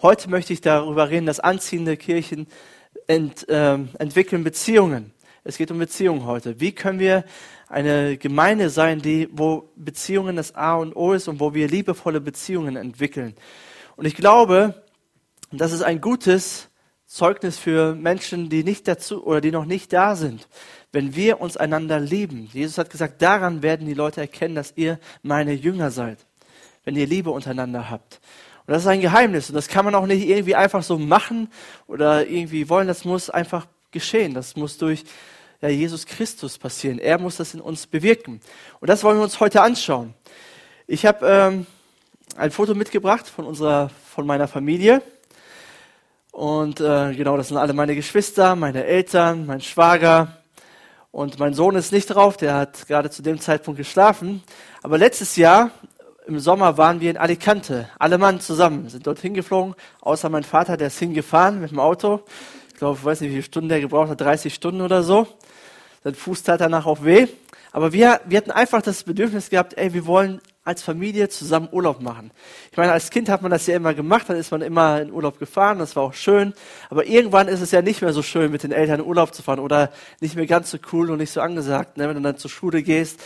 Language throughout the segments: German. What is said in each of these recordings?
Heute möchte ich darüber reden, dass anziehende Kirchen ent, ähm, entwickeln Beziehungen. Es geht um Beziehungen heute. Wie können wir eine Gemeinde sein, die, wo Beziehungen das A und O ist und wo wir liebevolle Beziehungen entwickeln? Und ich glaube, das ist ein gutes Zeugnis für Menschen, die nicht dazu oder die noch nicht da sind. Wenn wir uns einander lieben. Jesus hat gesagt, daran werden die Leute erkennen, dass ihr meine Jünger seid. Wenn ihr Liebe untereinander habt. Und das ist ein Geheimnis. Und das kann man auch nicht irgendwie einfach so machen oder irgendwie wollen. Das muss einfach geschehen. Das muss durch ja, Jesus Christus passieren. Er muss das in uns bewirken. Und das wollen wir uns heute anschauen. Ich habe ähm, ein Foto mitgebracht von unserer, von meiner Familie. Und äh, genau, das sind alle meine Geschwister, meine Eltern, mein Schwager. Und mein Sohn ist nicht drauf, der hat gerade zu dem Zeitpunkt geschlafen. Aber letztes Jahr im Sommer waren wir in Alicante, alle Mann zusammen, sind dort hingeflogen, außer mein Vater, der ist hingefahren mit dem Auto. Ich glaube, ich weiß nicht, wie viele Stunden der gebraucht hat, 30 Stunden oder so. Sein Fuß tat danach auch weh. Aber wir, wir hatten einfach das Bedürfnis gehabt, ey, wir wollen als Familie zusammen Urlaub machen. Ich meine, als Kind hat man das ja immer gemacht, dann ist man immer in Urlaub gefahren, das war auch schön. Aber irgendwann ist es ja nicht mehr so schön, mit den Eltern in Urlaub zu fahren oder nicht mehr ganz so cool und nicht so angesagt, ne? wenn du dann zur Schule gehst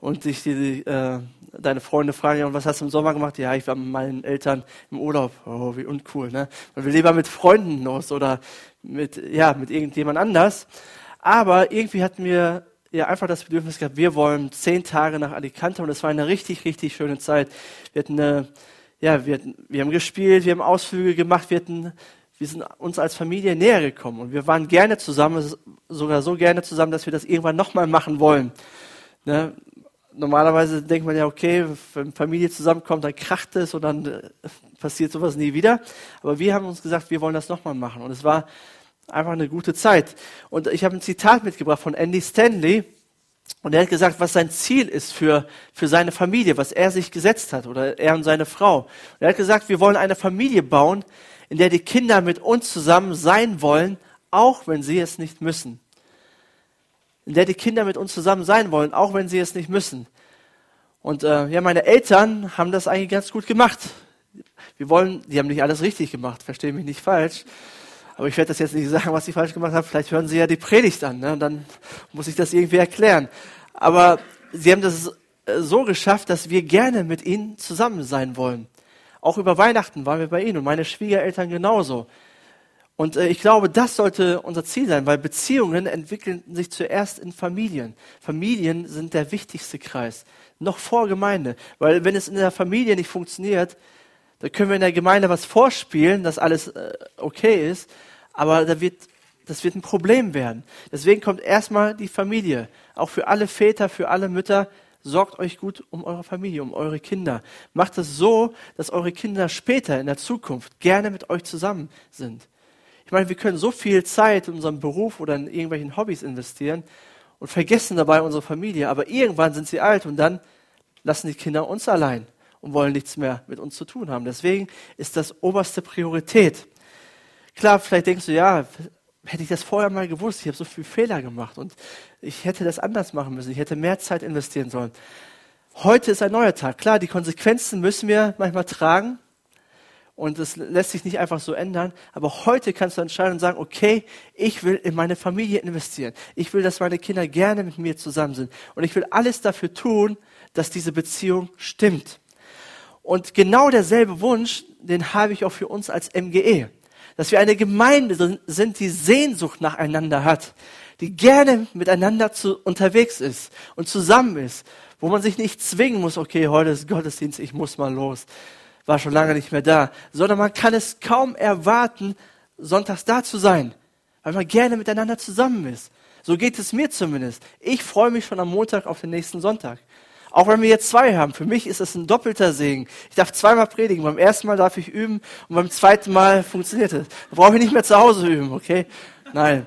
und dich die, äh, deine Freunde fragen, ja, was hast du im Sommer gemacht? Ja, ich war mit meinen Eltern im Urlaub. Oh, wie uncool, ne? Man will lieber mit Freunden los oder mit, ja, mit irgendjemand anders. Aber irgendwie hatten wir ja einfach das Bedürfnis gehabt, wir wollen zehn Tage nach Alicante und es war eine richtig, richtig schöne Zeit. Wir hatten eine, ja, wir, hatten, wir haben gespielt, wir haben Ausflüge gemacht, wir hatten, wir sind uns als Familie näher gekommen und wir waren gerne zusammen, sogar so gerne zusammen, dass wir das irgendwann nochmal machen wollen. Ne? Normalerweise denkt man ja, okay, wenn Familie zusammenkommt, dann kracht es und dann äh, passiert sowas nie wieder. Aber wir haben uns gesagt, wir wollen das nochmal machen. Und es war einfach eine gute Zeit. Und ich habe ein Zitat mitgebracht von Andy Stanley. Und er hat gesagt, was sein Ziel ist für, für seine Familie, was er sich gesetzt hat, oder er und seine Frau. Und er hat gesagt, wir wollen eine Familie bauen, in der die Kinder mit uns zusammen sein wollen, auch wenn sie es nicht müssen in der die Kinder mit uns zusammen sein wollen, auch wenn sie es nicht müssen. Und äh, ja, meine Eltern haben das eigentlich ganz gut gemacht. Wir wollen, die haben nicht alles richtig gemacht, verstehe mich nicht falsch. Aber ich werde das jetzt nicht sagen, was sie falsch gemacht haben. Vielleicht hören sie ja die Predigt an, ne? und dann muss ich das irgendwie erklären. Aber sie haben das äh, so geschafft, dass wir gerne mit ihnen zusammen sein wollen. Auch über Weihnachten waren wir bei ihnen und meine Schwiegereltern genauso. Und äh, ich glaube, das sollte unser Ziel sein, weil Beziehungen entwickeln sich zuerst in Familien. Familien sind der wichtigste Kreis, noch vor Gemeinde. Weil wenn es in der Familie nicht funktioniert, dann können wir in der Gemeinde was vorspielen, dass alles äh, okay ist, aber da wird, das wird ein Problem werden. Deswegen kommt erstmal die Familie. Auch für alle Väter, für alle Mütter, sorgt euch gut um eure Familie, um eure Kinder. Macht es so, dass eure Kinder später in der Zukunft gerne mit euch zusammen sind. Ich meine, wir können so viel Zeit in unserem Beruf oder in irgendwelchen Hobbys investieren und vergessen dabei unsere Familie. Aber irgendwann sind sie alt und dann lassen die Kinder uns allein und wollen nichts mehr mit uns zu tun haben. Deswegen ist das oberste Priorität. Klar, vielleicht denkst du, ja, hätte ich das vorher mal gewusst, ich habe so viele Fehler gemacht und ich hätte das anders machen müssen, ich hätte mehr Zeit investieren sollen. Heute ist ein neuer Tag. Klar, die Konsequenzen müssen wir manchmal tragen, und es lässt sich nicht einfach so ändern. Aber heute kannst du entscheiden und sagen, okay, ich will in meine Familie investieren. Ich will, dass meine Kinder gerne mit mir zusammen sind. Und ich will alles dafür tun, dass diese Beziehung stimmt. Und genau derselbe Wunsch, den habe ich auch für uns als MGE. Dass wir eine Gemeinde sind, die Sehnsucht nacheinander hat, die gerne miteinander zu, unterwegs ist und zusammen ist, wo man sich nicht zwingen muss, okay, heute ist Gottesdienst, ich muss mal los war schon lange nicht mehr da, sondern man kann es kaum erwarten, sonntags da zu sein, weil man gerne miteinander zusammen ist. So geht es mir zumindest. Ich freue mich schon am Montag auf den nächsten Sonntag. Auch wenn wir jetzt zwei haben. Für mich ist es ein doppelter Segen. Ich darf zweimal predigen. Beim ersten Mal darf ich üben und beim zweiten Mal funktioniert es. Da brauche ich nicht mehr zu Hause üben, okay? Nein.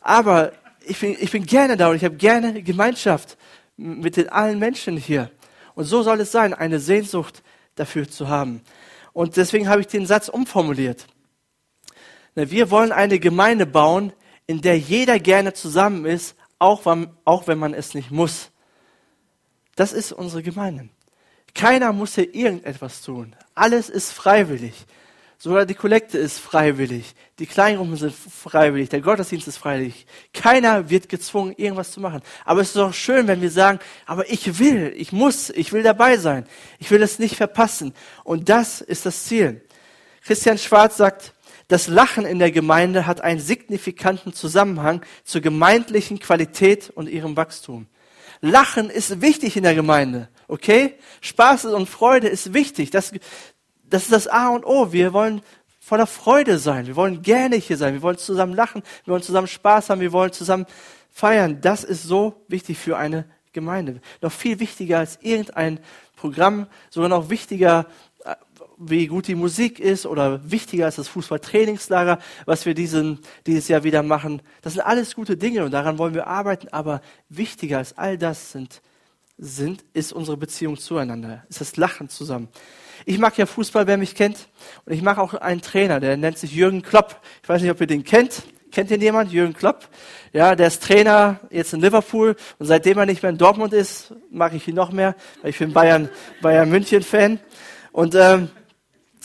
Aber ich bin, ich bin gerne da und ich habe gerne Gemeinschaft mit den allen Menschen hier. Und so soll es sein. Eine Sehnsucht dafür zu haben. Und deswegen habe ich den Satz umformuliert. Wir wollen eine Gemeinde bauen, in der jeder gerne zusammen ist, auch wenn man es nicht muss. Das ist unsere Gemeinde. Keiner muss hier irgendetwas tun. Alles ist freiwillig. Sogar die Kollekte ist freiwillig. Die Kleingruppen sind freiwillig. Der Gottesdienst ist freiwillig. Keiner wird gezwungen, irgendwas zu machen. Aber es ist doch schön, wenn wir sagen, aber ich will, ich muss, ich will dabei sein. Ich will es nicht verpassen. Und das ist das Ziel. Christian Schwarz sagt, das Lachen in der Gemeinde hat einen signifikanten Zusammenhang zur gemeindlichen Qualität und ihrem Wachstum. Lachen ist wichtig in der Gemeinde, okay? Spaß und Freude ist wichtig. Das, das ist das A und O. Wir wollen voller Freude sein. Wir wollen gerne hier sein. Wir wollen zusammen lachen. Wir wollen zusammen Spaß haben. Wir wollen zusammen feiern. Das ist so wichtig für eine Gemeinde. Noch viel wichtiger als irgendein Programm, sogar noch wichtiger, äh, wie gut die Musik ist oder wichtiger als das Fußballtrainingslager, was wir diesen, dieses Jahr wieder machen. Das sind alles gute Dinge und daran wollen wir arbeiten, aber wichtiger als all das sind, sind, ist unsere Beziehung zueinander, ist das Lachen zusammen. Ich mag ja Fußball, wer mich kennt. Und ich mag auch einen Trainer, der nennt sich Jürgen Klopp. Ich weiß nicht, ob ihr den kennt. Kennt ihr jemand? Jürgen Klopp? Ja, der ist Trainer jetzt in Liverpool. Und seitdem er nicht mehr in Dortmund ist, mag ich ihn noch mehr. Weil ich bin Bayern, Bayern München Fan. Und, ähm,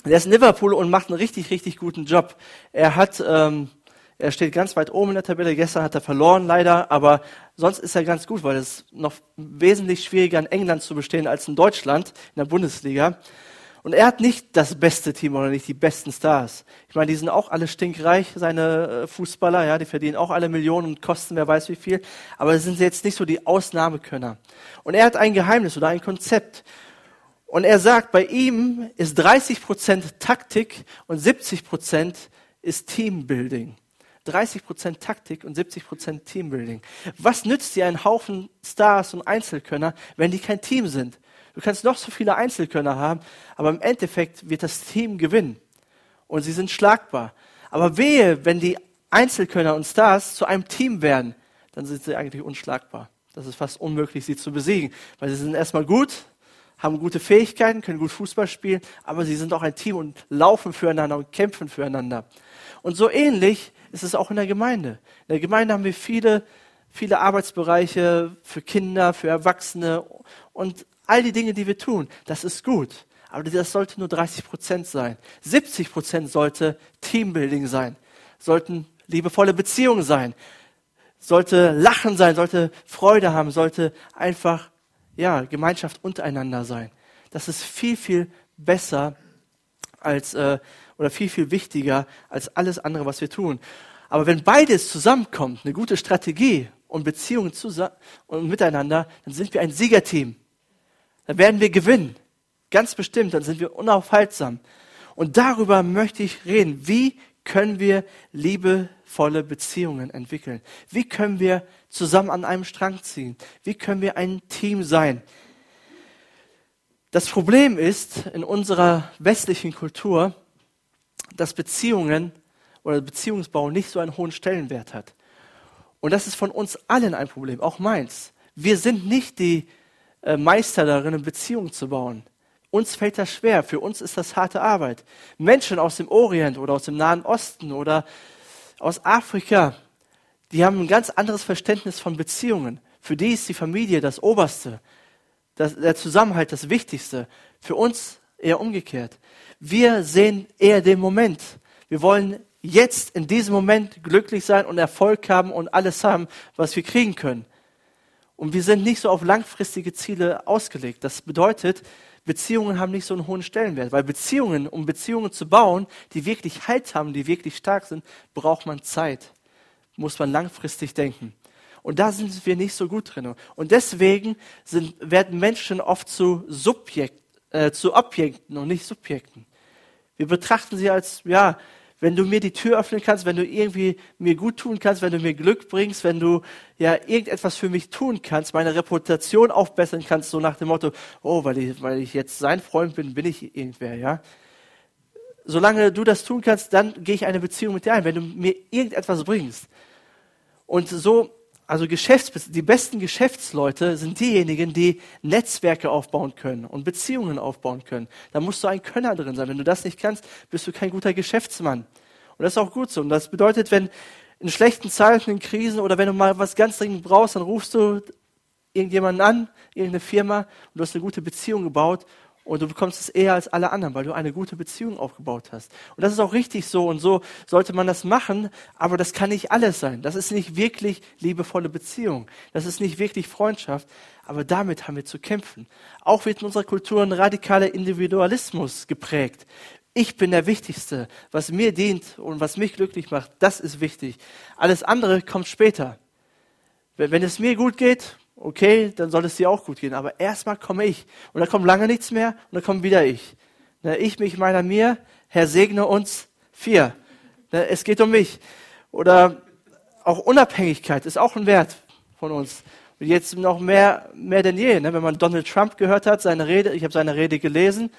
der ist in Liverpool und macht einen richtig, richtig guten Job. Er hat, ähm, er steht ganz weit oben in der Tabelle. Gestern hat er verloren, leider, aber sonst ist er ganz gut, weil es noch wesentlich schwieriger in England zu bestehen als in Deutschland, in der Bundesliga. Und er hat nicht das beste Team oder nicht die besten Stars. Ich meine, die sind auch alle stinkreich, seine äh, Fußballer, ja, die verdienen auch alle Millionen und kosten wer weiß wie viel. Aber sind jetzt nicht so die Ausnahmekönner. Und er hat ein Geheimnis oder ein Konzept. Und er sagt, bei ihm ist 30 Prozent Taktik und 70 Prozent ist Teambuilding. 30 Prozent Taktik und 70 Prozent Teambuilding. Was nützt dir ein Haufen Stars und Einzelkönner, wenn die kein Team sind? Du kannst noch so viele Einzelkönner haben, aber im Endeffekt wird das Team gewinnen. Und sie sind schlagbar. Aber wehe, wenn die Einzelkönner und Stars zu einem Team werden, dann sind sie eigentlich unschlagbar. Das ist fast unmöglich, sie zu besiegen, weil sie sind erstmal gut, haben gute Fähigkeiten, können gut Fußball spielen, aber sie sind auch ein Team und laufen füreinander und kämpfen füreinander. Und so ähnlich ist es auch in der Gemeinde. In der Gemeinde haben wir viele, viele Arbeitsbereiche für Kinder, für Erwachsene und all die Dinge, die wir tun, das ist gut. Aber das sollte nur 30 Prozent sein. 70 Prozent sollte Teambuilding sein, sollten liebevolle Beziehungen sein, sollte Lachen sein, sollte Freude haben, sollte einfach, ja, Gemeinschaft untereinander sein. Das ist viel, viel besser als, äh, oder viel, viel wichtiger als alles andere, was wir tun. Aber wenn beides zusammenkommt, eine gute Strategie und Beziehungen zusammen und miteinander, dann sind wir ein Siegerteam dann werden wir gewinnen. Ganz bestimmt, dann sind wir unaufhaltsam. Und darüber möchte ich reden. Wie können wir liebevolle Beziehungen entwickeln? Wie können wir zusammen an einem Strang ziehen? Wie können wir ein Team sein? Das Problem ist in unserer westlichen Kultur, dass Beziehungen oder Beziehungsbau nicht so einen hohen Stellenwert hat. Und das ist von uns allen ein Problem, auch meins. Wir sind nicht die äh, Meister darin, eine Beziehung zu bauen. Uns fällt das schwer. Für uns ist das harte Arbeit. Menschen aus dem Orient oder aus dem Nahen Osten oder aus Afrika, die haben ein ganz anderes Verständnis von Beziehungen. Für die ist die Familie das Oberste, das, der Zusammenhalt das Wichtigste. Für uns eher umgekehrt. Wir sehen eher den Moment. Wir wollen jetzt in diesem Moment glücklich sein und Erfolg haben und alles haben, was wir kriegen können. Und wir sind nicht so auf langfristige Ziele ausgelegt. Das bedeutet, Beziehungen haben nicht so einen hohen Stellenwert, weil Beziehungen, um Beziehungen zu bauen, die wirklich Halt haben, die wirklich stark sind, braucht man Zeit. Muss man langfristig denken. Und da sind wir nicht so gut drin. Und deswegen sind, werden Menschen oft zu, Subjekt, äh, zu Objekten und nicht Subjekten. Wir betrachten sie als, ja, wenn du mir die Tür öffnen kannst, wenn du irgendwie mir gut tun kannst, wenn du mir Glück bringst, wenn du ja irgendetwas für mich tun kannst, meine Reputation aufbessern kannst, so nach dem Motto, oh, weil ich, weil ich jetzt sein Freund bin, bin ich irgendwer, ja. Solange du das tun kannst, dann gehe ich eine Beziehung mit dir ein, wenn du mir irgendetwas bringst. Und so also Geschäfts die besten Geschäftsleute sind diejenigen, die Netzwerke aufbauen können und Beziehungen aufbauen können. Da musst du ein Könner drin sein. Wenn du das nicht kannst, bist du kein guter Geschäftsmann. Und das ist auch gut so. Und das bedeutet, wenn in schlechten Zeiten, in Krisen oder wenn du mal was ganz dringend brauchst, dann rufst du irgendjemanden an, irgendeine Firma und du hast eine gute Beziehung gebaut und du bekommst es eher als alle anderen, weil du eine gute Beziehung aufgebaut hast. Und das ist auch richtig so und so sollte man das machen, aber das kann nicht alles sein. Das ist nicht wirklich liebevolle Beziehung. Das ist nicht wirklich Freundschaft, aber damit haben wir zu kämpfen. Auch wird in unserer Kultur ein radikaler Individualismus geprägt. Ich bin der Wichtigste. Was mir dient und was mich glücklich macht, das ist wichtig. Alles andere kommt später. Wenn es mir gut geht, okay, dann soll es dir auch gut gehen. Aber erstmal komme ich. Und dann kommt lange nichts mehr und dann kommt wieder ich. Ich, mich, meiner, mir. Herr, segne uns vier. Es geht um mich. Oder auch Unabhängigkeit ist auch ein Wert von uns. Und jetzt noch mehr, mehr denn je. Ne? Wenn man Donald Trump gehört hat, seine Rede, ich habe seine Rede gelesen.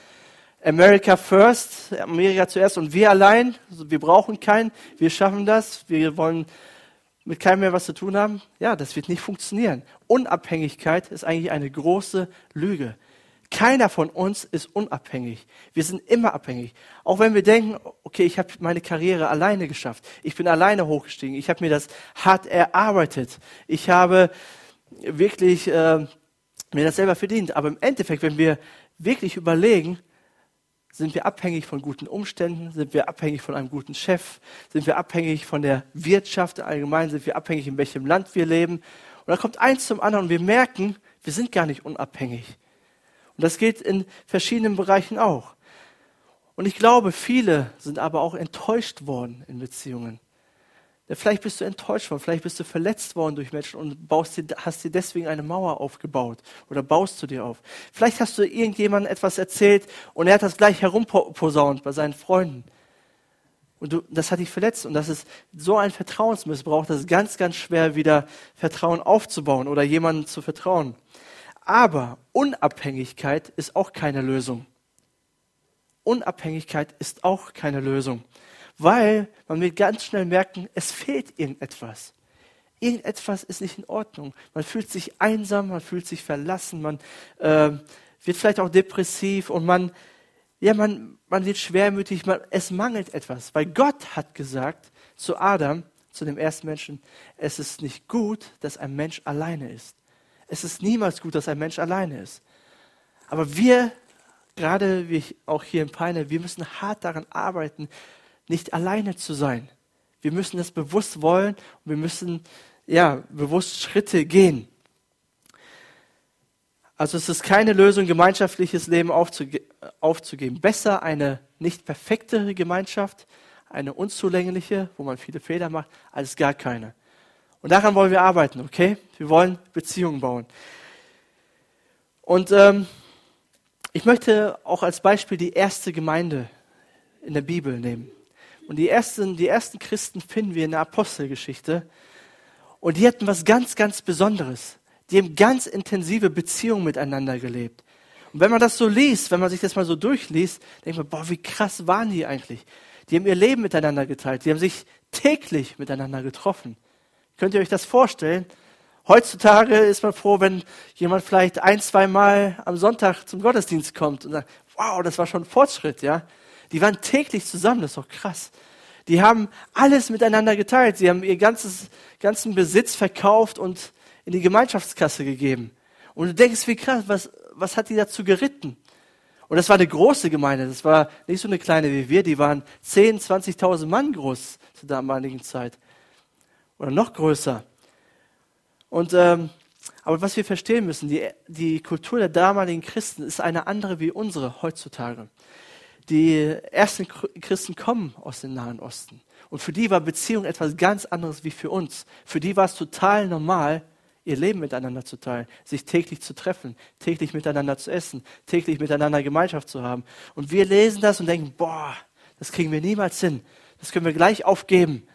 America first, Amerika zuerst und wir allein. Wir brauchen keinen. Wir schaffen das. Wir wollen mit keinem mehr was zu tun haben, ja, das wird nicht funktionieren. Unabhängigkeit ist eigentlich eine große Lüge. Keiner von uns ist unabhängig. Wir sind immer abhängig. Auch wenn wir denken, okay, ich habe meine Karriere alleine geschafft. Ich bin alleine hochgestiegen. Ich habe mir das hart erarbeitet. Ich habe wirklich äh, mir das selber verdient. Aber im Endeffekt, wenn wir wirklich überlegen, sind wir abhängig von guten Umständen? Sind wir abhängig von einem guten Chef? Sind wir abhängig von der Wirtschaft allgemein? Sind wir abhängig, in welchem Land wir leben? Und dann kommt eins zum anderen und wir merken, wir sind gar nicht unabhängig. Und das geht in verschiedenen Bereichen auch. Und ich glaube, viele sind aber auch enttäuscht worden in Beziehungen. Vielleicht bist du enttäuscht worden, vielleicht bist du verletzt worden durch Menschen und baust dir, hast dir deswegen eine Mauer aufgebaut oder baust du dir auf. Vielleicht hast du irgendjemandem etwas erzählt und er hat das gleich herumposaunt bei seinen Freunden. Und du, das hat dich verletzt und das ist so ein Vertrauensmissbrauch, das ist ganz, ganz schwer wieder Vertrauen aufzubauen oder jemandem zu vertrauen. Aber Unabhängigkeit ist auch keine Lösung. Unabhängigkeit ist auch keine Lösung weil man wird ganz schnell merken, es fehlt irgendetwas. Irgendetwas ist nicht in Ordnung. Man fühlt sich einsam, man fühlt sich verlassen, man äh, wird vielleicht auch depressiv und man, ja, man, man wird schwermütig, man, es mangelt etwas. Weil Gott hat gesagt zu Adam, zu dem ersten Menschen, es ist nicht gut, dass ein Mensch alleine ist. Es ist niemals gut, dass ein Mensch alleine ist. Aber wir, gerade wie auch hier in Peine, wir müssen hart daran arbeiten, nicht alleine zu sein. Wir müssen das bewusst wollen und wir müssen ja bewusst Schritte gehen. Also es ist keine Lösung, gemeinschaftliches Leben aufzuge aufzugeben. Besser eine nicht perfekte Gemeinschaft, eine unzulängliche, wo man viele Fehler macht, als gar keine. Und daran wollen wir arbeiten, okay? Wir wollen Beziehungen bauen. Und ähm, ich möchte auch als Beispiel die erste Gemeinde in der Bibel nehmen. Und die ersten, die ersten Christen finden wir in der Apostelgeschichte. Und die hatten was ganz, ganz Besonderes. Die haben ganz intensive Beziehungen miteinander gelebt. Und wenn man das so liest, wenn man sich das mal so durchliest, denkt man, boah, wie krass waren die eigentlich? Die haben ihr Leben miteinander geteilt. Die haben sich täglich miteinander getroffen. Könnt ihr euch das vorstellen? Heutzutage ist man froh, wenn jemand vielleicht ein, zwei Mal am Sonntag zum Gottesdienst kommt und sagt, wow, das war schon ein Fortschritt, ja. Die waren täglich zusammen, das ist doch krass. Die haben alles miteinander geteilt. Sie haben ihr ganzes, ganzen Besitz verkauft und in die Gemeinschaftskasse gegeben. Und du denkst, wie krass, was, was hat die dazu geritten? Und das war eine große Gemeinde. Das war nicht so eine kleine wie wir. Die waren 10, 20.000 Mann groß zur damaligen Zeit. Oder noch größer. Und, ähm, aber was wir verstehen müssen, die, die Kultur der damaligen Christen ist eine andere wie unsere heutzutage die ersten Christen kommen aus dem Nahen Osten. Und für die war Beziehung etwas ganz anderes wie für uns. Für die war es total normal, ihr Leben miteinander zu teilen, sich täglich zu treffen, täglich miteinander zu essen, täglich miteinander Gemeinschaft zu haben. Und wir lesen das und denken, boah, das kriegen wir niemals hin. Das können wir gleich aufgeben.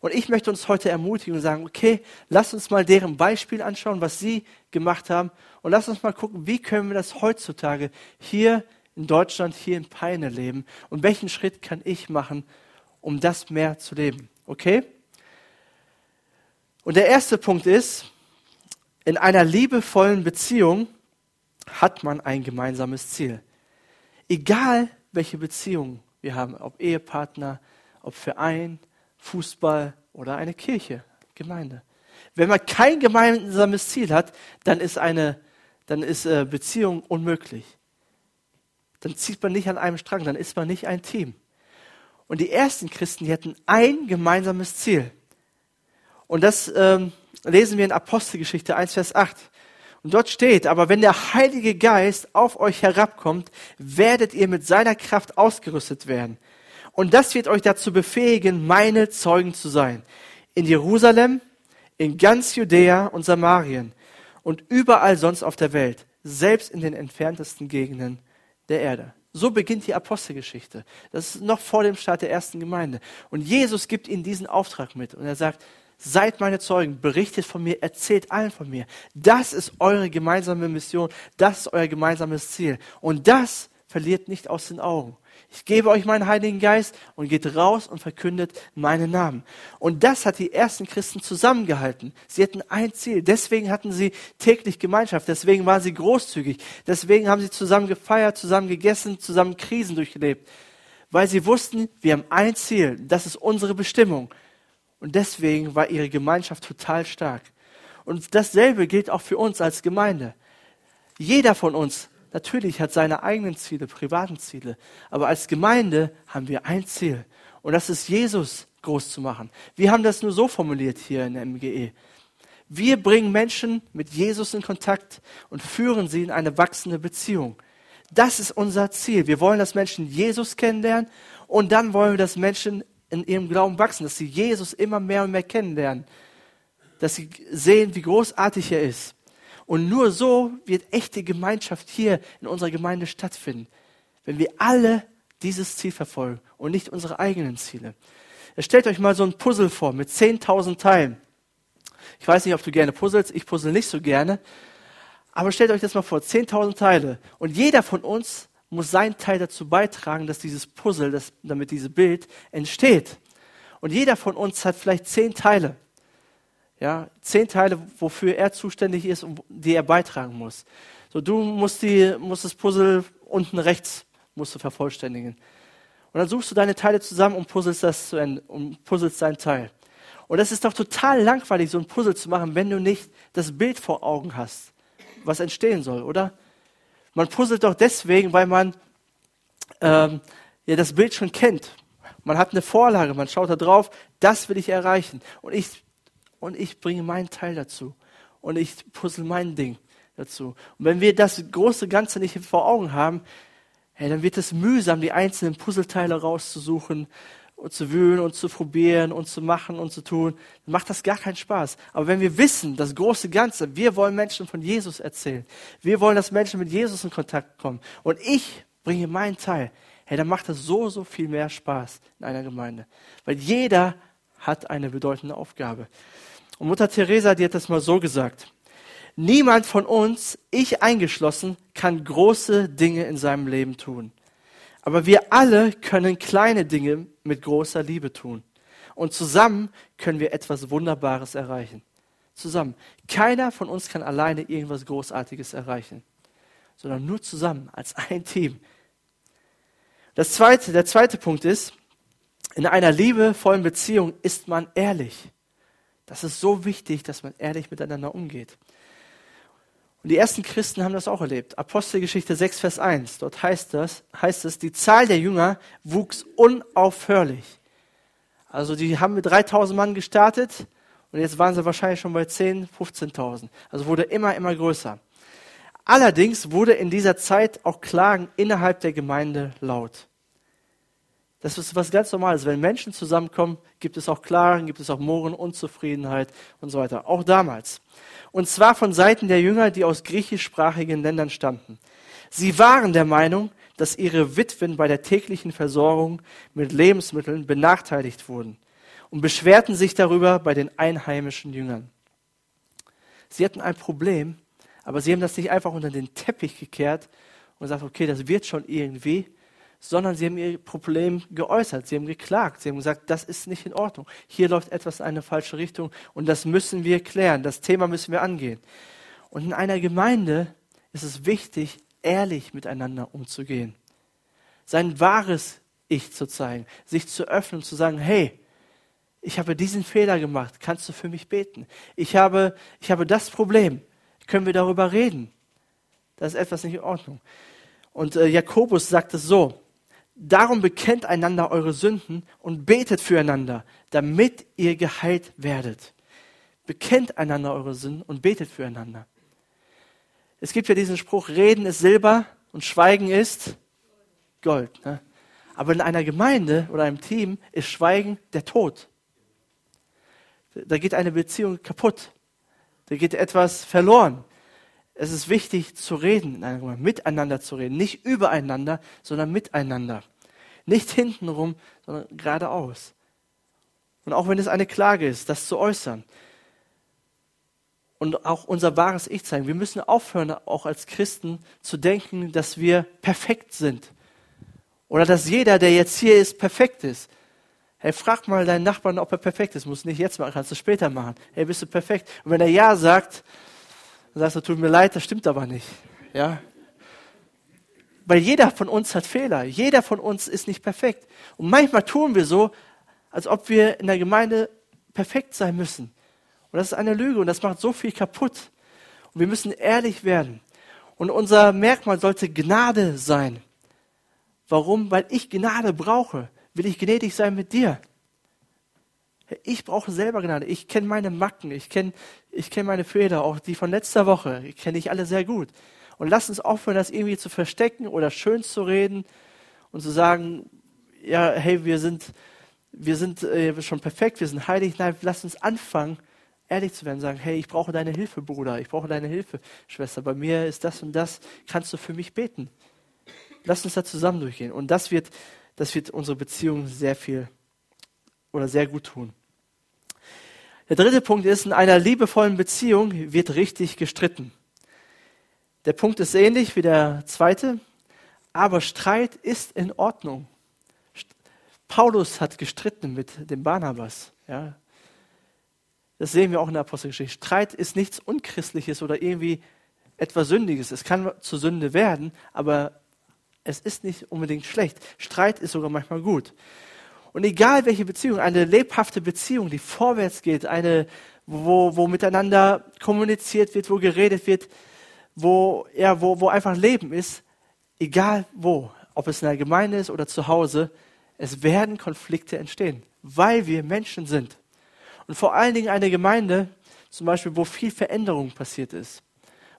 Und ich möchte uns heute ermutigen und sagen, okay, lass uns mal deren Beispiel anschauen, was sie gemacht haben. Und lass uns mal gucken, wie können wir das heutzutage hier in Deutschland hier in Peine leben und welchen Schritt kann ich machen, um das mehr zu leben. Okay? Und der erste Punkt ist, in einer liebevollen Beziehung hat man ein gemeinsames Ziel. Egal welche Beziehung wir haben, ob Ehepartner, ob Verein, Fußball oder eine Kirche, Gemeinde. Wenn man kein gemeinsames Ziel hat, dann ist eine dann ist äh, Beziehung unmöglich. Dann zieht man nicht an einem Strang, dann ist man nicht ein Team. Und die ersten Christen, die hatten ein gemeinsames Ziel. Und das ähm, lesen wir in Apostelgeschichte 1, Vers 8. Und dort steht, aber wenn der Heilige Geist auf euch herabkommt, werdet ihr mit seiner Kraft ausgerüstet werden. Und das wird euch dazu befähigen, meine Zeugen zu sein. In Jerusalem, in ganz Judäa und Samarien und überall sonst auf der Welt, selbst in den entferntesten Gegenden der Erde. So beginnt die Apostelgeschichte. Das ist noch vor dem Start der ersten Gemeinde. Und Jesus gibt ihnen diesen Auftrag mit. Und er sagt, seid meine Zeugen, berichtet von mir, erzählt allen von mir. Das ist eure gemeinsame Mission, das ist euer gemeinsames Ziel. Und das verliert nicht aus den Augen. Ich gebe euch meinen Heiligen Geist und geht raus und verkündet meinen Namen. Und das hat die ersten Christen zusammengehalten. Sie hatten ein Ziel. Deswegen hatten sie täglich Gemeinschaft. Deswegen waren sie großzügig. Deswegen haben sie zusammen gefeiert, zusammen gegessen, zusammen Krisen durchgelebt. Weil sie wussten, wir haben ein Ziel. Das ist unsere Bestimmung. Und deswegen war ihre Gemeinschaft total stark. Und dasselbe gilt auch für uns als Gemeinde. Jeder von uns natürlich hat seine eigenen Ziele, privaten Ziele. Aber als Gemeinde haben wir ein Ziel. Und das ist Jesus groß zu machen. Wir haben das nur so formuliert hier in der MGE. Wir bringen Menschen mit Jesus in Kontakt und führen sie in eine wachsende Beziehung. Das ist unser Ziel. Wir wollen, dass Menschen Jesus kennenlernen und dann wollen wir, dass Menschen in ihrem Glauben wachsen, dass sie Jesus immer mehr und mehr kennenlernen, dass sie sehen, wie großartig er ist. Und nur so wird echte Gemeinschaft hier in unserer Gemeinde stattfinden, wenn wir alle dieses Ziel verfolgen und nicht unsere eigenen Ziele. Stellt euch mal so ein Puzzle vor mit 10.000 Teilen. Ich weiß nicht, ob du gerne puzzelst, ich puzzle nicht so gerne. Aber stellt euch das mal vor, 10.000 Teile. Und jeder von uns muss seinen Teil dazu beitragen, dass dieses Puzzle, dass, damit dieses Bild entsteht. Und jeder von uns hat vielleicht zehn Teile. Ja, zehn Teile, wofür er zuständig ist und die er beitragen muss. So, du musst, die, musst das Puzzle unten rechts musst du vervollständigen. Und dann suchst du deine Teile zusammen und puzzelst das zu Ende und puzzelst deinen Teil. Und das ist doch total langweilig, so ein Puzzle zu machen, wenn du nicht das Bild vor Augen hast, was entstehen soll, oder? Man puzzelt doch deswegen, weil man ähm, ja das Bild schon kennt. Man hat eine Vorlage, man schaut da drauf, das will ich erreichen. Und ich und ich bringe meinen Teil dazu und ich puzzle mein Ding dazu. Und wenn wir das große Ganze nicht vor Augen haben, hey, dann wird es mühsam, die einzelnen Puzzleteile rauszusuchen und zu wühlen und zu probieren und zu machen und zu tun. Dann macht das gar keinen Spaß. Aber wenn wir wissen, das große Ganze, wir wollen Menschen von Jesus erzählen. Wir wollen, dass Menschen mit Jesus in Kontakt kommen. Und ich bringe meinen Teil. Hey, dann macht das so, so viel mehr Spaß in einer Gemeinde. Weil jeder hat eine bedeutende Aufgabe. Und Mutter Teresa, die hat das mal so gesagt. Niemand von uns, ich eingeschlossen, kann große Dinge in seinem Leben tun. Aber wir alle können kleine Dinge mit großer Liebe tun. Und zusammen können wir etwas Wunderbares erreichen. Zusammen. Keiner von uns kann alleine irgendwas Großartiges erreichen, sondern nur zusammen, als ein Team. Das zweite, der zweite Punkt ist, in einer liebevollen Beziehung ist man ehrlich. Das ist so wichtig, dass man ehrlich miteinander umgeht. Und die ersten Christen haben das auch erlebt. Apostelgeschichte 6, Vers 1. Dort heißt, das, heißt es, die Zahl der Jünger wuchs unaufhörlich. Also die haben mit 3000 Mann gestartet und jetzt waren sie wahrscheinlich schon bei 10, 15.000. Also wurde immer, immer größer. Allerdings wurde in dieser Zeit auch Klagen innerhalb der Gemeinde laut. Das ist was ganz Normales. Wenn Menschen zusammenkommen, gibt es auch Klagen, gibt es auch Mohren, Unzufriedenheit und so weiter. Auch damals. Und zwar von Seiten der Jünger, die aus griechischsprachigen Ländern stammten. Sie waren der Meinung, dass ihre Witwen bei der täglichen Versorgung mit Lebensmitteln benachteiligt wurden und beschwerten sich darüber bei den einheimischen Jüngern. Sie hatten ein Problem, aber sie haben das nicht einfach unter den Teppich gekehrt und gesagt, okay, das wird schon irgendwie, sondern sie haben ihr Problem geäußert, sie haben geklagt, sie haben gesagt, das ist nicht in Ordnung, hier läuft etwas in eine falsche Richtung und das müssen wir klären, das Thema müssen wir angehen. Und in einer Gemeinde ist es wichtig, ehrlich miteinander umzugehen, sein wahres Ich zu zeigen, sich zu öffnen, zu sagen, hey, ich habe diesen Fehler gemacht, kannst du für mich beten? Ich habe, ich habe das Problem, können wir darüber reden? Das ist etwas nicht in Ordnung. Und äh, Jakobus sagt es so, darum bekennt einander eure Sünden und betet füreinander, damit ihr geheilt werdet. Bekennt einander eure Sünden und betet füreinander. Es gibt ja diesen Spruch, Reden ist Silber und Schweigen ist Gold. Ne? Aber in einer Gemeinde oder einem Team ist Schweigen der Tod. Da geht eine Beziehung kaputt. Da geht etwas verloren. Es ist wichtig zu reden, miteinander zu reden. Nicht übereinander, sondern miteinander. Nicht hintenrum, sondern geradeaus. Und auch wenn es eine Klage ist, das zu äußern. Und auch unser wahres Ich zeigen. Wir müssen aufhören, auch als Christen zu denken, dass wir perfekt sind. Oder dass jeder, der jetzt hier ist, perfekt ist. Hey, frag mal deinen Nachbarn, ob er perfekt ist. Muss nicht jetzt machen, kannst du später machen. Hey, bist du perfekt? Und wenn er Ja sagt, dann sagst du, tut mir leid, das stimmt aber nicht. Ja? Weil jeder von uns hat Fehler. Jeder von uns ist nicht perfekt. Und manchmal tun wir so, als ob wir in der Gemeinde perfekt sein müssen. Und das ist eine Lüge und das macht so viel kaputt. Und wir müssen ehrlich werden. Und unser Merkmal sollte Gnade sein. Warum? Weil ich Gnade brauche will ich gnädig sein mit dir. Ich brauche selber Gnade. Ich kenne meine Macken, ich kenne ich kenn meine Fehler, auch die von letzter Woche, kenne ich alle sehr gut. Und lass uns aufhören, das irgendwie zu verstecken oder schön zu reden und zu sagen, ja, hey, wir sind, wir sind äh, schon perfekt, wir sind heilig. Nein, lass uns anfangen, ehrlich zu werden, sagen, hey, ich brauche deine Hilfe, Bruder, ich brauche deine Hilfe, Schwester. Bei mir ist das und das, kannst du für mich beten? Lass uns da zusammen durchgehen. Und das wird das wird unsere Beziehung sehr viel oder sehr gut tun. Der dritte Punkt ist, in einer liebevollen Beziehung wird richtig gestritten. Der Punkt ist ähnlich wie der zweite, aber Streit ist in Ordnung. Paulus hat gestritten mit dem Barnabas. Ja. Das sehen wir auch in der Apostelgeschichte. Streit ist nichts Unchristliches oder irgendwie etwas Sündiges. Es kann zur Sünde werden, aber es ist nicht unbedingt schlecht. Streit ist sogar manchmal gut. Und egal welche Beziehung, eine lebhafte Beziehung, die vorwärts geht, eine, wo, wo miteinander kommuniziert wird, wo geredet wird, wo, ja, wo, wo einfach Leben ist, egal wo, ob es in der Gemeinde ist oder zu Hause, es werden Konflikte entstehen, weil wir Menschen sind. Und vor allen Dingen eine Gemeinde, zum Beispiel, wo viel Veränderung passiert ist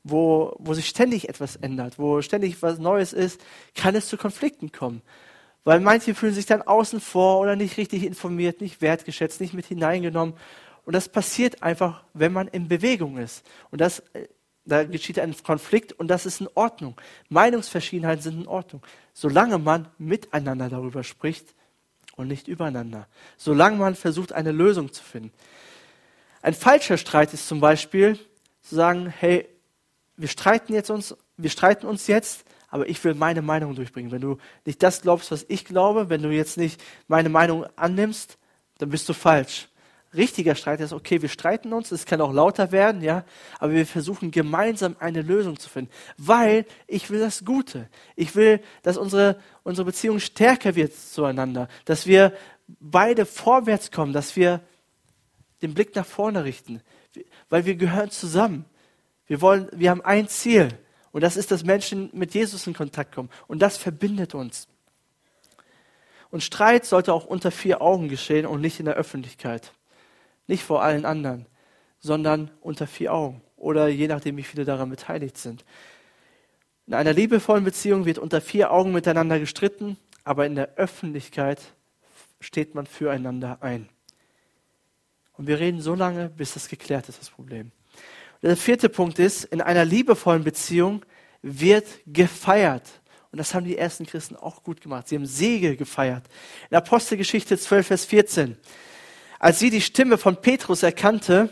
wo, wo sich ständig etwas ändert, wo ständig was Neues ist, kann es zu Konflikten kommen. Weil manche fühlen sich dann außen vor oder nicht richtig informiert, nicht wertgeschätzt, nicht mit hineingenommen. Und das passiert einfach, wenn man in Bewegung ist. Und das, äh, da geschieht ein Konflikt und das ist in Ordnung. Meinungsverschiedenheiten sind in Ordnung. Solange man miteinander darüber spricht und nicht übereinander. Solange man versucht, eine Lösung zu finden. Ein falscher Streit ist zum Beispiel zu sagen, hey, wir streiten jetzt uns, wir streiten uns jetzt, aber ich will meine Meinung durchbringen. Wenn du nicht das glaubst, was ich glaube, wenn du jetzt nicht meine Meinung annimmst, dann bist du falsch. Richtiger Streit ist, okay, wir streiten uns, es kann auch lauter werden, ja, aber wir versuchen gemeinsam eine Lösung zu finden, weil ich will das Gute. Ich will, dass unsere, unsere Beziehung stärker wird zueinander, dass wir beide vorwärts kommen, dass wir den Blick nach vorne richten, weil wir gehören zusammen. Wir wollen, wir haben ein Ziel. Und das ist, dass Menschen mit Jesus in Kontakt kommen. Und das verbindet uns. Und Streit sollte auch unter vier Augen geschehen und nicht in der Öffentlichkeit. Nicht vor allen anderen, sondern unter vier Augen. Oder je nachdem, wie viele daran beteiligt sind. In einer liebevollen Beziehung wird unter vier Augen miteinander gestritten, aber in der Öffentlichkeit steht man füreinander ein. Und wir reden so lange, bis das geklärt ist, das Problem. Der vierte Punkt ist, in einer liebevollen Beziehung wird gefeiert. Und das haben die ersten Christen auch gut gemacht. Sie haben Siege gefeiert. In Apostelgeschichte 12, Vers 14. Als sie die Stimme von Petrus erkannte,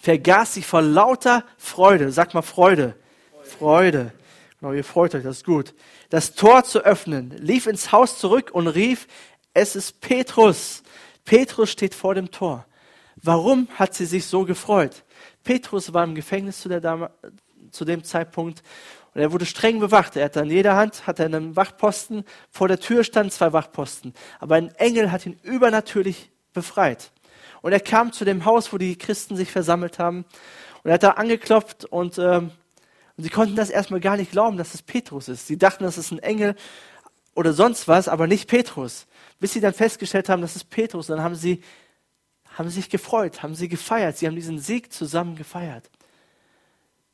vergaß sie vor lauter Freude. Sag mal. Freude. Freude. Genau, ihr freut euch, das ist gut. Das Tor zu öffnen, lief ins Haus zurück und rief, es ist Petrus. Petrus steht vor dem Tor. Warum hat sie sich so gefreut? Petrus war im Gefängnis zu, der zu dem Zeitpunkt und er wurde streng bewacht. Er hatte an jeder Hand hat er einen Wachposten. Vor der Tür standen zwei Wachposten. Aber ein Engel hat ihn übernatürlich befreit. Und er kam zu dem Haus, wo die Christen sich versammelt haben. Und er hat da angeklopft und ähm, Und sie konnten das erstmal gar nicht glauben, dass es Petrus ist. Sie dachten, das ist ein Engel oder sonst was, aber nicht Petrus. Bis sie dann festgestellt haben, das ist Petrus, dann haben sie, haben sich gefreut, haben sie gefeiert. Sie haben diesen Sieg zusammen gefeiert.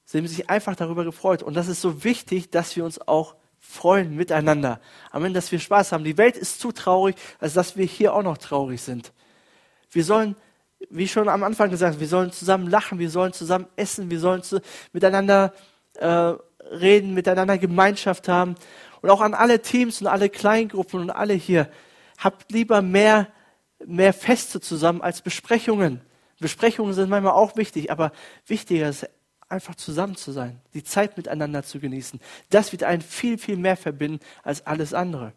Sie haben sich einfach darüber gefreut. Und das ist so wichtig, dass wir uns auch freuen miteinander. Amen, dass wir Spaß haben. Die Welt ist zu traurig, als dass wir hier auch noch traurig sind. Wir sollen, wie schon am Anfang gesagt, wir sollen zusammen lachen, wir sollen zusammen essen, wir sollen zu, miteinander äh, reden, miteinander Gemeinschaft haben. Und auch an alle Teams und alle Kleingruppen und alle hier, habt lieber mehr, mehr Feste zusammen als Besprechungen. Besprechungen sind manchmal auch wichtig, aber wichtiger ist einfach zusammen zu sein, die Zeit miteinander zu genießen. Das wird einen viel, viel mehr verbinden als alles andere.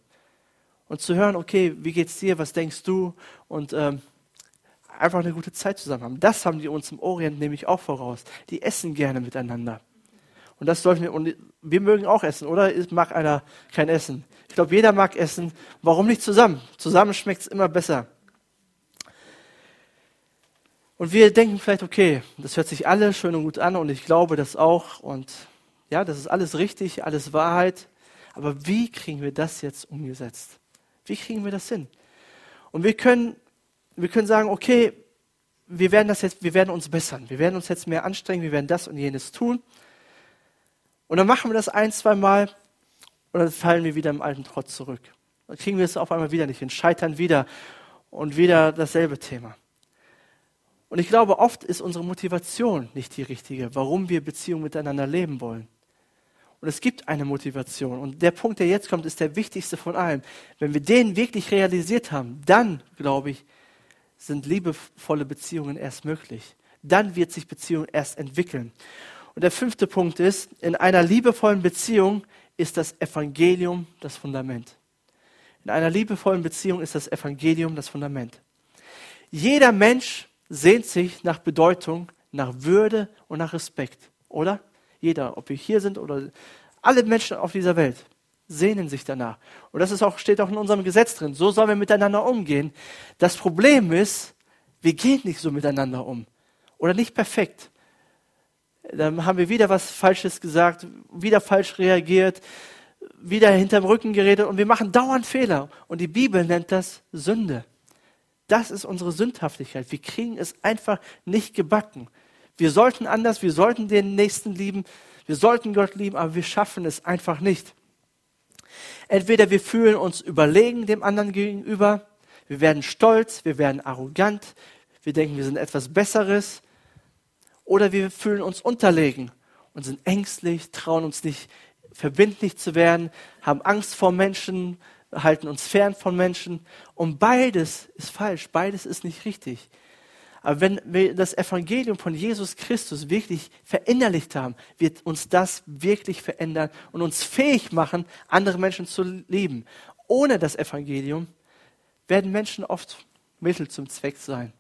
Und zu hören, okay, wie geht's dir, was denkst du? Und ähm, einfach eine gute Zeit zusammen haben. Das haben die uns im Orient nämlich auch voraus. Die essen gerne miteinander. Und das sollten wir, und wir mögen auch essen, oder? Mag einer kein Essen? Ich glaube, jeder mag essen. Warum nicht zusammen? Zusammen schmeckt es immer besser. Und wir denken vielleicht, okay, das hört sich alles schön und gut an und ich glaube das auch und ja, das ist alles richtig, alles Wahrheit. Aber wie kriegen wir das jetzt umgesetzt? Wie kriegen wir das hin? Und wir können, wir können sagen, okay, wir werden das jetzt, wir werden uns bessern. Wir werden uns jetzt mehr anstrengen, wir werden das und jenes tun. Und dann machen wir das ein, zwei Mal und dann fallen wir wieder im alten Trott zurück. Dann kriegen wir es auf einmal wieder nicht hin, scheitern wieder und wieder dasselbe Thema. Und ich glaube, oft ist unsere Motivation nicht die richtige, warum wir Beziehungen miteinander leben wollen. Und es gibt eine Motivation. Und der Punkt, der jetzt kommt, ist der wichtigste von allen. Wenn wir den wirklich realisiert haben, dann, glaube ich, sind liebevolle Beziehungen erst möglich. Dann wird sich Beziehung erst entwickeln. Und der fünfte Punkt ist, in einer liebevollen Beziehung ist das Evangelium das Fundament. In einer liebevollen Beziehung ist das Evangelium das Fundament. Jeder Mensch sehnt sich nach Bedeutung, nach Würde und nach Respekt, oder? Jeder, ob wir hier sind oder alle Menschen auf dieser Welt sehnen sich danach. Und das ist auch, steht auch in unserem Gesetz drin. So sollen wir miteinander umgehen. Das Problem ist, wir gehen nicht so miteinander um. Oder nicht perfekt. Dann haben wir wieder was Falsches gesagt, wieder falsch reagiert, wieder hinterm Rücken geredet und wir machen dauernd Fehler. Und die Bibel nennt das Sünde. Das ist unsere Sündhaftigkeit. Wir kriegen es einfach nicht gebacken. Wir sollten anders, wir sollten den Nächsten lieben, wir sollten Gott lieben, aber wir schaffen es einfach nicht. Entweder wir fühlen uns überlegen dem anderen gegenüber, wir werden stolz, wir werden arrogant, wir denken, wir sind etwas Besseres, oder wir fühlen uns unterlegen und sind ängstlich, trauen uns nicht verbindlich zu werden, haben Angst vor Menschen, halten uns fern von Menschen. Und beides ist falsch, beides ist nicht richtig. Aber wenn wir das Evangelium von Jesus Christus wirklich verinnerlicht haben, wird uns das wirklich verändern und uns fähig machen, andere Menschen zu lieben. Ohne das Evangelium werden Menschen oft Mittel zum Zweck sein.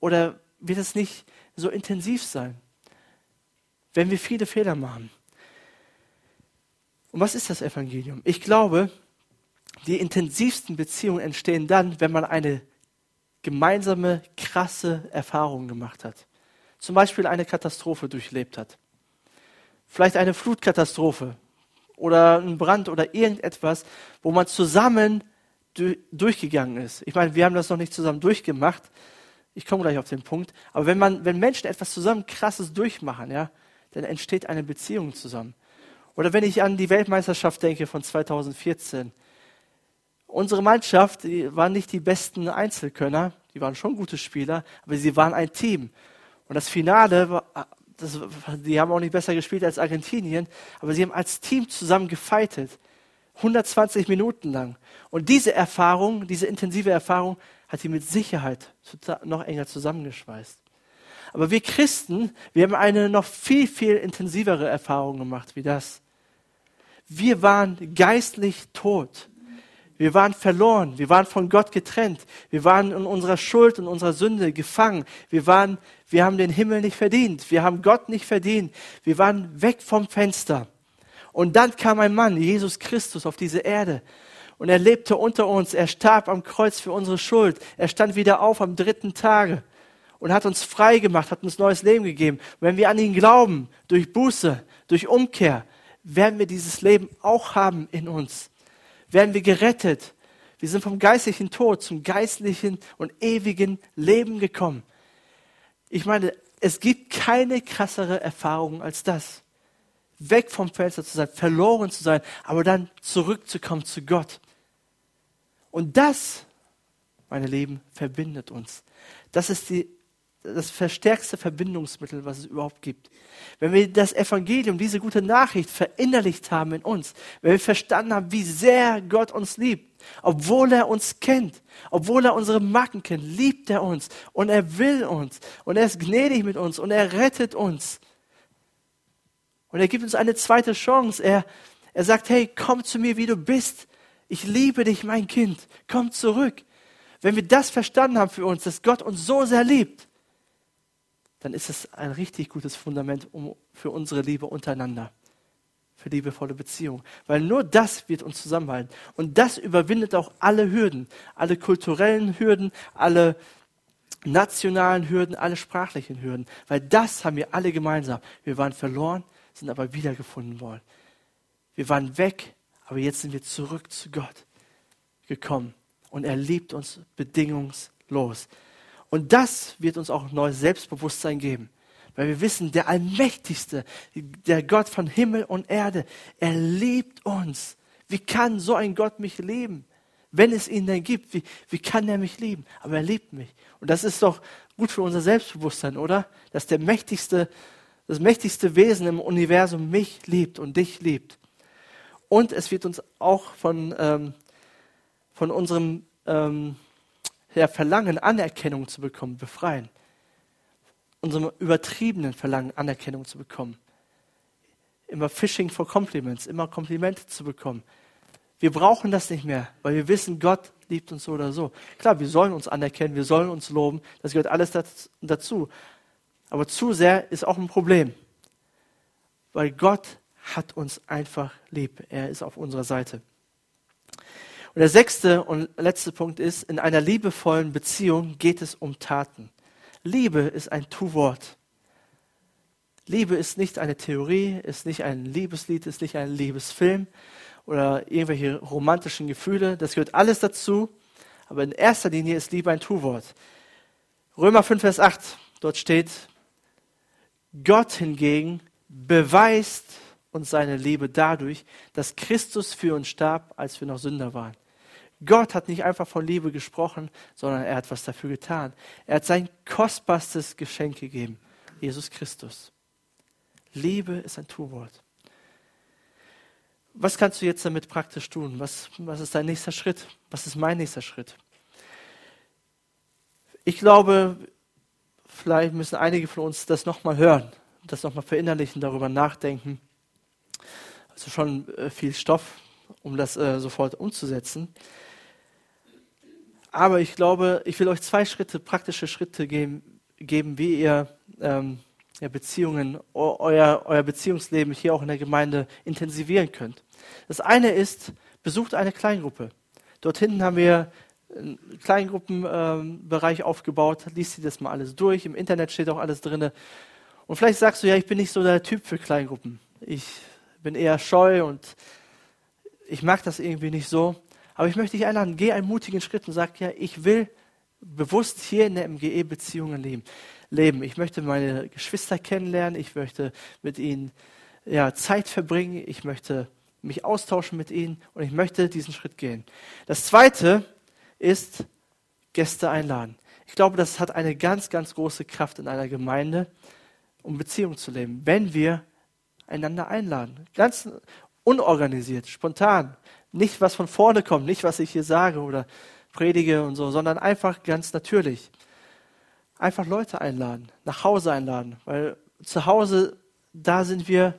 Oder wird es nicht so intensiv sein, wenn wir viele Fehler machen. Und was ist das Evangelium? Ich glaube, die intensivsten Beziehungen entstehen dann, wenn man eine gemeinsame, krasse Erfahrung gemacht hat. Zum Beispiel eine Katastrophe durchlebt hat. Vielleicht eine Flutkatastrophe oder ein Brand oder irgendetwas, wo man zusammen durchgegangen ist. Ich meine, wir haben das noch nicht zusammen durchgemacht. Ich komme gleich auf den Punkt. Aber wenn man, wenn Menschen etwas zusammen krasses durchmachen, ja, dann entsteht eine Beziehung zusammen. Oder wenn ich an die Weltmeisterschaft denke von 2014, unsere Mannschaft, die waren nicht die besten Einzelkönner, die waren schon gute Spieler, aber sie waren ein Team. Und das Finale, das, die haben auch nicht besser gespielt als Argentinien, aber sie haben als Team zusammen gefeitet. 120 Minuten lang. Und diese Erfahrung, diese intensive Erfahrung, hat sie mit Sicherheit noch enger zusammengeschweißt. Aber wir Christen, wir haben eine noch viel, viel intensivere Erfahrung gemacht wie das. Wir waren geistlich tot. Wir waren verloren. Wir waren von Gott getrennt. Wir waren in unserer Schuld und unserer Sünde gefangen. Wir waren, wir haben den Himmel nicht verdient. Wir haben Gott nicht verdient. Wir waren weg vom Fenster. Und dann kam ein Mann, Jesus Christus, auf diese Erde. Und er lebte unter uns. Er starb am Kreuz für unsere Schuld. Er stand wieder auf am dritten Tage. und hat uns frei gemacht, hat uns neues Leben gegeben. Und wenn wir an ihn glauben, durch Buße, durch Umkehr, werden wir dieses Leben auch haben in uns. Werden wir gerettet. Wir sind vom geistlichen Tod zum geistlichen und ewigen Leben gekommen. Ich meine, es gibt keine krassere Erfahrung als das. Weg vom Fenster zu sein, verloren zu sein, aber dann zurückzukommen zu Gott. Und das, meine Lieben, verbindet uns. Das ist die das verstärkste Verbindungsmittel, was es überhaupt gibt. Wenn wir das Evangelium, diese gute Nachricht verinnerlicht haben in uns, wenn wir verstanden haben, wie sehr Gott uns liebt, obwohl er uns kennt, obwohl er unsere Macken kennt, liebt er uns und er will uns und er ist gnädig mit uns und er rettet uns. Und er gibt uns eine zweite Chance. Er, er sagt, hey, komm zu mir, wie du bist. Ich liebe dich, mein Kind. Komm zurück. Wenn wir das verstanden haben für uns, dass Gott uns so sehr liebt, dann ist es ein richtig gutes Fundament um, für unsere Liebe untereinander, für liebevolle Beziehungen. Weil nur das wird uns zusammenhalten. Und das überwindet auch alle Hürden, alle kulturellen Hürden, alle nationalen Hürden, alle sprachlichen Hürden. Weil das haben wir alle gemeinsam. Wir waren verloren, sind aber wiedergefunden worden. Wir waren weg, aber jetzt sind wir zurück zu Gott gekommen. Und er liebt uns bedingungslos. Und das wird uns auch neues Selbstbewusstsein geben. Weil wir wissen, der Allmächtigste, der Gott von Himmel und Erde, er liebt uns. Wie kann so ein Gott mich lieben? Wenn es ihn denn gibt, wie, wie kann er mich lieben? Aber er liebt mich. Und das ist doch gut für unser Selbstbewusstsein, oder? Dass der mächtigste, das mächtigste Wesen im Universum mich liebt und dich liebt. Und es wird uns auch von, ähm, von unserem ähm, ja, Verlangen, Anerkennung zu bekommen, befreien. Unserem übertriebenen Verlangen, Anerkennung zu bekommen. Immer Fishing for Compliments, immer Komplimente zu bekommen. Wir brauchen das nicht mehr, weil wir wissen, Gott liebt uns so oder so. Klar, wir sollen uns anerkennen, wir sollen uns loben, das gehört alles dazu. Aber zu sehr ist auch ein Problem, weil Gott hat uns einfach lieb. Er ist auf unserer Seite. Und der sechste und letzte Punkt ist, in einer liebevollen Beziehung geht es um Taten. Liebe ist ein Tu-Wort. Liebe ist nicht eine Theorie, ist nicht ein Liebeslied, ist nicht ein Liebesfilm oder irgendwelche romantischen Gefühle. Das gehört alles dazu. Aber in erster Linie ist Liebe ein Tu-Wort. Römer 5, Vers 8, dort steht, Gott hingegen beweist uns seine Liebe dadurch, dass Christus für uns starb, als wir noch Sünder waren. Gott hat nicht einfach von Liebe gesprochen, sondern er hat was dafür getan. Er hat sein kostbarstes Geschenk gegeben, Jesus Christus. Liebe ist ein Tu-Wort. Was kannst du jetzt damit praktisch tun? Was, was ist dein nächster Schritt? Was ist mein nächster Schritt? Ich glaube, vielleicht müssen einige von uns das nochmal hören, das nochmal verinnerlichen, darüber nachdenken. Also schon äh, viel Stoff, um das äh, sofort umzusetzen. Aber ich glaube, ich will euch zwei Schritte, praktische Schritte geben, geben wie ihr ähm, ja, Beziehungen, euer, euer Beziehungsleben hier auch in der Gemeinde intensivieren könnt. Das eine ist, besucht eine Kleingruppe. Dort hinten haben wir einen Kleingruppenbereich ähm, aufgebaut. Liest dir das mal alles durch. Im Internet steht auch alles drin. Und vielleicht sagst du, ja, ich bin nicht so der Typ für Kleingruppen. Ich bin eher scheu und ich mag das irgendwie nicht so. Aber ich möchte dich einladen, geh einen mutigen Schritt und sag, ja, ich will bewusst hier in der MGE Beziehungen leben. leben. Ich möchte meine Geschwister kennenlernen, ich möchte mit ihnen ja, Zeit verbringen, ich möchte mich austauschen mit ihnen und ich möchte diesen Schritt gehen. Das zweite ist Gäste einladen. Ich glaube, das hat eine ganz, ganz große Kraft in einer Gemeinde, um Beziehungen zu leben, wenn wir einander einladen. Ganz unorganisiert, spontan. Nicht, was von vorne kommt, nicht, was ich hier sage oder predige und so, sondern einfach ganz natürlich. Einfach Leute einladen, nach Hause einladen, weil zu Hause, da sind wir,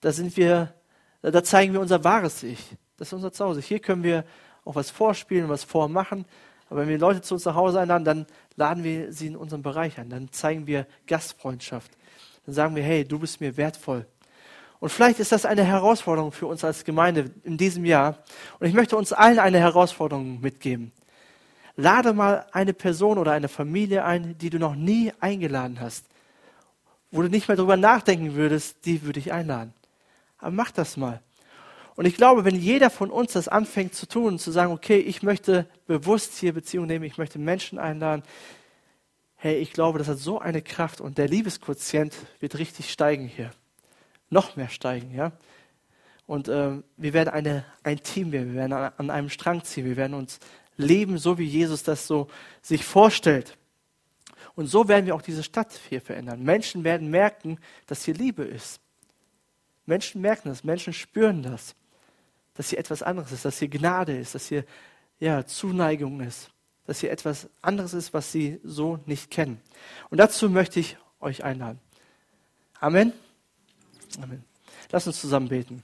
da sind wir, da zeigen wir unser wahres Ich. Das ist unser Zuhause. Hier können wir auch was vorspielen, was vormachen. Aber wenn wir Leute zu uns nach Hause einladen, dann laden wir sie in unserem Bereich ein. Dann zeigen wir Gastfreundschaft. Dann sagen wir, hey, du bist mir wertvoll. Und vielleicht ist das eine Herausforderung für uns als Gemeinde in diesem Jahr. Und ich möchte uns allen eine Herausforderung mitgeben. Lade mal eine Person oder eine Familie ein, die du noch nie eingeladen hast, wo du nicht mehr darüber nachdenken würdest, die würde ich einladen. Aber mach das mal. Und ich glaube, wenn jeder von uns das anfängt zu tun, zu sagen, okay, ich möchte bewusst hier Beziehungen nehmen, ich möchte Menschen einladen, hey, ich glaube, das hat so eine Kraft und der Liebesquotient wird richtig steigen hier. Noch mehr steigen, ja. Und äh, wir werden eine, ein Team werden, wir werden an einem Strang ziehen, wir werden uns leben, so wie Jesus das so sich vorstellt. Und so werden wir auch diese Stadt hier verändern. Menschen werden merken, dass hier Liebe ist. Menschen merken das, Menschen spüren das, dass hier etwas anderes ist, dass hier Gnade ist, dass hier ja, Zuneigung ist dass hier etwas anderes ist, was sie so nicht kennen. Und dazu möchte ich euch einladen. Amen. Amen. Lass uns zusammen beten.